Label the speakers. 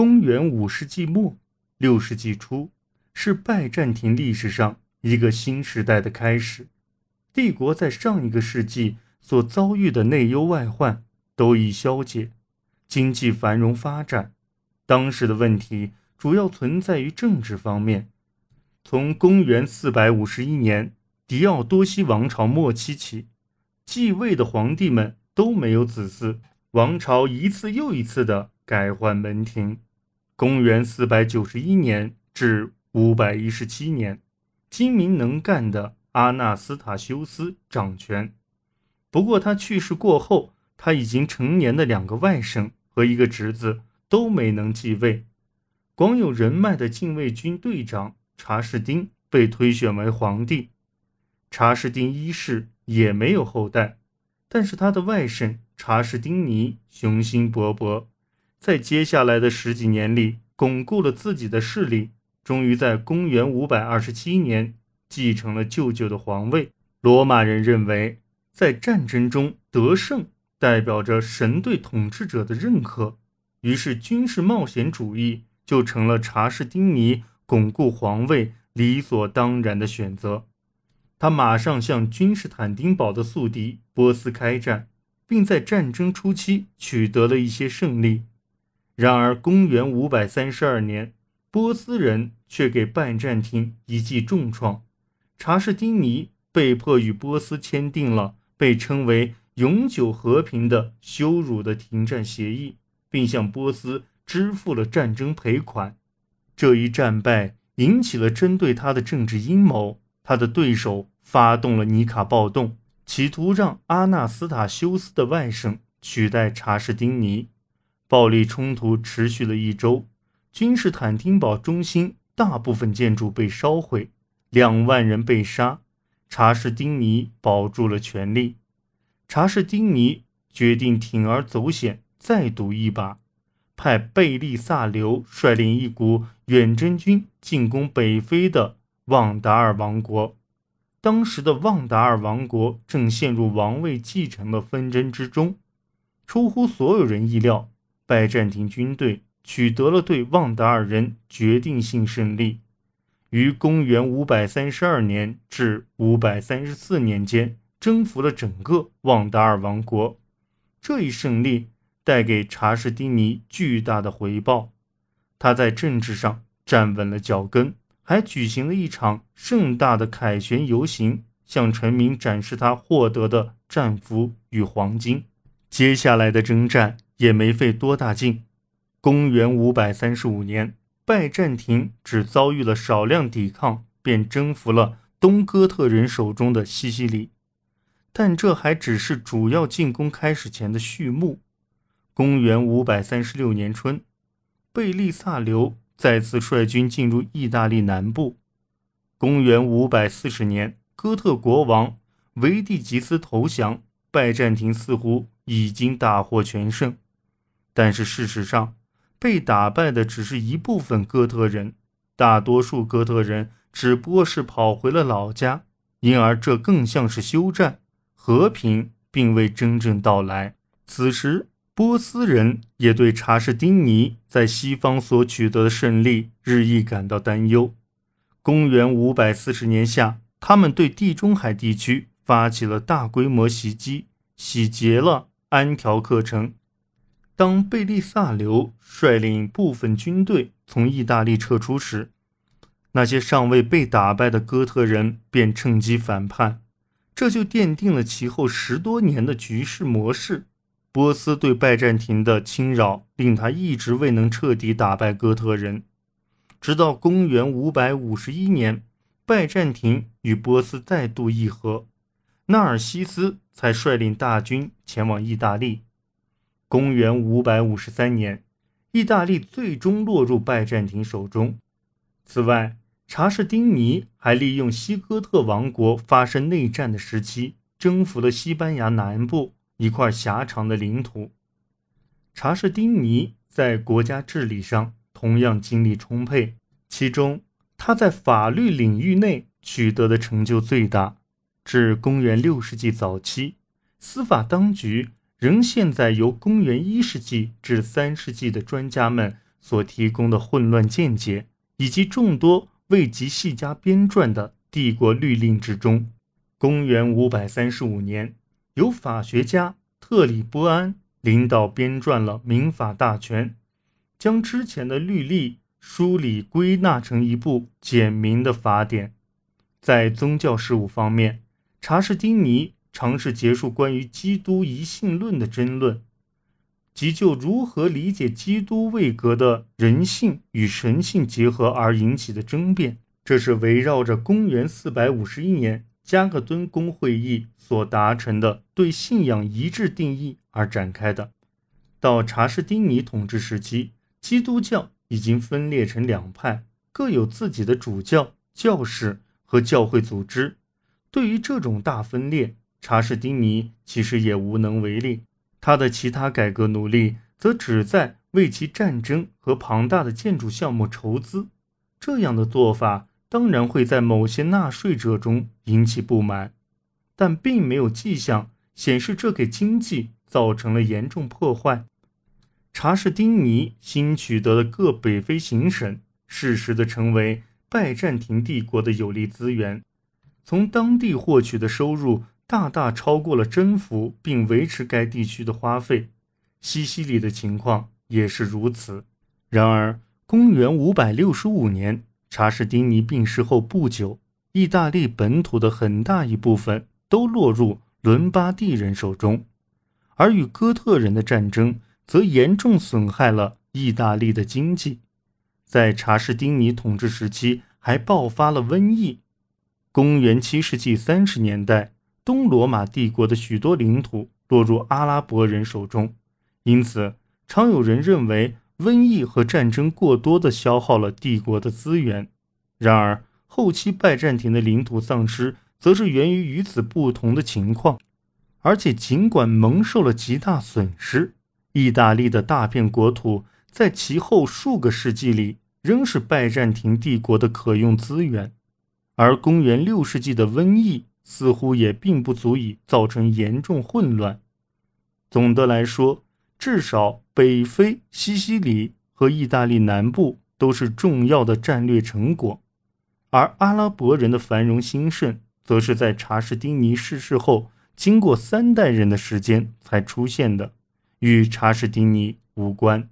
Speaker 1: 公元五世纪末六世纪初，是拜占庭历史上一个新时代的开始。帝国在上一个世纪所遭遇的内忧外患都已消解，经济繁荣发展。当时的问题主要存在于政治方面。从公元四百五十一年狄奥多西王朝末期起，继位的皇帝们都没有子嗣，王朝一次又一次的。改换门庭。公元四百九十一年至五百一十七年，精明能干的阿纳斯塔修斯掌权。不过他去世过后，他已经成年的两个外甥和一个侄子都没能继位。广有人脉的禁卫军队长查士丁被推选为皇帝。查士丁一世也没有后代，但是他的外甥查士丁尼雄心勃勃。在接下来的十几年里，巩固了自己的势力，终于在公元五百二十七年继承了舅舅的皇位。罗马人认为，在战争中得胜代表着神对统治者的认可，于是军事冒险主义就成了查士丁尼巩固皇位理所当然的选择。他马上向君士坦丁堡的宿敌波斯开战，并在战争初期取得了一些胜利。然而，公元五百三十二年，波斯人却给拜占庭一记重创。查士丁尼被迫与波斯签订了被称为“永久和平”的羞辱的停战协议，并向波斯支付了战争赔款。这一战败引起了针对他的政治阴谋，他的对手发动了尼卡暴动，企图让阿纳斯塔修斯的外甥取代查士丁尼。暴力冲突持续了一周，君士坦丁堡中心大部分建筑被烧毁，两万人被杀。查士丁尼保住了权力。查士丁尼决定铤而走险，再赌一把，派贝利萨留率领一股远征军进攻北非的旺达尔王国。当时的旺达尔王国正陷入王位继承的纷争之中，出乎所有人意料。拜占庭军队取得了对旺达尔人决定性胜利，于公元532年至534年间征服了整个旺达尔王国。这一胜利带给查士丁尼巨大的回报，他在政治上站稳了脚跟，还举行了一场盛大的凯旋游行，向臣民展示他获得的战俘与黄金。接下来的征战。也没费多大劲。公元五百三十五年，拜占庭只遭遇了少量抵抗，便征服了东哥特人手中的西西里。但这还只是主要进攻开始前的序幕。公元五百三十六年春，贝利萨留再次率军进入意大利南部。公元五百四十年，哥特国王维蒂吉斯投降，拜占庭似乎已经大获全胜。但是事实上，被打败的只是一部分哥特人，大多数哥特人只不过是跑回了老家，因而这更像是休战，和平并未真正到来。此时，波斯人也对查士丁尼在西方所取得的胜利日益感到担忧。公元五百四十年夏，他们对地中海地区发起了大规模袭击，洗劫了安条克城。当贝利萨留率领部分军队从意大利撤出时，那些尚未被打败的哥特人便趁机反叛，这就奠定了其后十多年的局势模式。波斯对拜占庭的侵扰令他一直未能彻底打败哥特人，直到公元五百五十一年，拜占庭与波斯再度议和，纳尔西斯才率领大军前往意大利。公元五百五十三年，意大利最终落入拜占庭手中。此外，查士丁尼还利用西哥特王国发生内战的时期，征服了西班牙南部一块狭长的领土。查士丁尼在国家治理上同样精力充沛，其中他在法律领域内取得的成就最大。至公元六世纪早期，司法当局。仍现在由公元一世纪至三世纪的专家们所提供的混乱见解，以及众多未及细加编撰的帝国律令之中，公元五百三十五年，由法学家特里波安领导编撰了《民法大全》，将之前的律例梳理归纳成一部简明的法典。在宗教事务方面，查士丁尼尝试结束关于基督一性论的争论。即就如何理解基督位格的人性与神性结合而引起的争辩，这是围绕着公元451年加克敦公会议所达成的对信仰一致定义而展开的。到查士丁尼统治时期，基督教已经分裂成两派，各有自己的主教、教士和教会组织。对于这种大分裂，查士丁尼其实也无能为力。他的其他改革努力则旨在为其战争和庞大的建筑项目筹资，这样的做法当然会在某些纳税者中引起不满，但并没有迹象显示这给经济造成了严重破坏。查士丁尼新取得的各北非行省适时地成为拜占庭帝国的有力资源，从当地获取的收入。大大超过了征服并维持该地区的花费，西西里的情况也是如此。然而，公元五百六十五年，查士丁尼病逝后不久，意大利本土的很大一部分都落入伦巴第人手中，而与哥特人的战争则严重损害了意大利的经济。在查士丁尼统治时期，还爆发了瘟疫。公元七世纪三十年代。东罗马帝国的许多领土落入阿拉伯人手中，因此常有人认为瘟疫和战争过多地消耗了帝国的资源。然而，后期拜占庭的领土丧失则是源于与此不同的情况。而且，尽管蒙受了极大损失，意大利的大片国土在其后数个世纪里仍是拜占庭帝国的可用资源。而公元六世纪的瘟疫。似乎也并不足以造成严重混乱。总的来说，至少北非、西西里和意大利南部都是重要的战略成果，而阿拉伯人的繁荣兴盛，则是在查士丁尼逝世后，经过三代人的时间才出现的，与查士丁尼无关。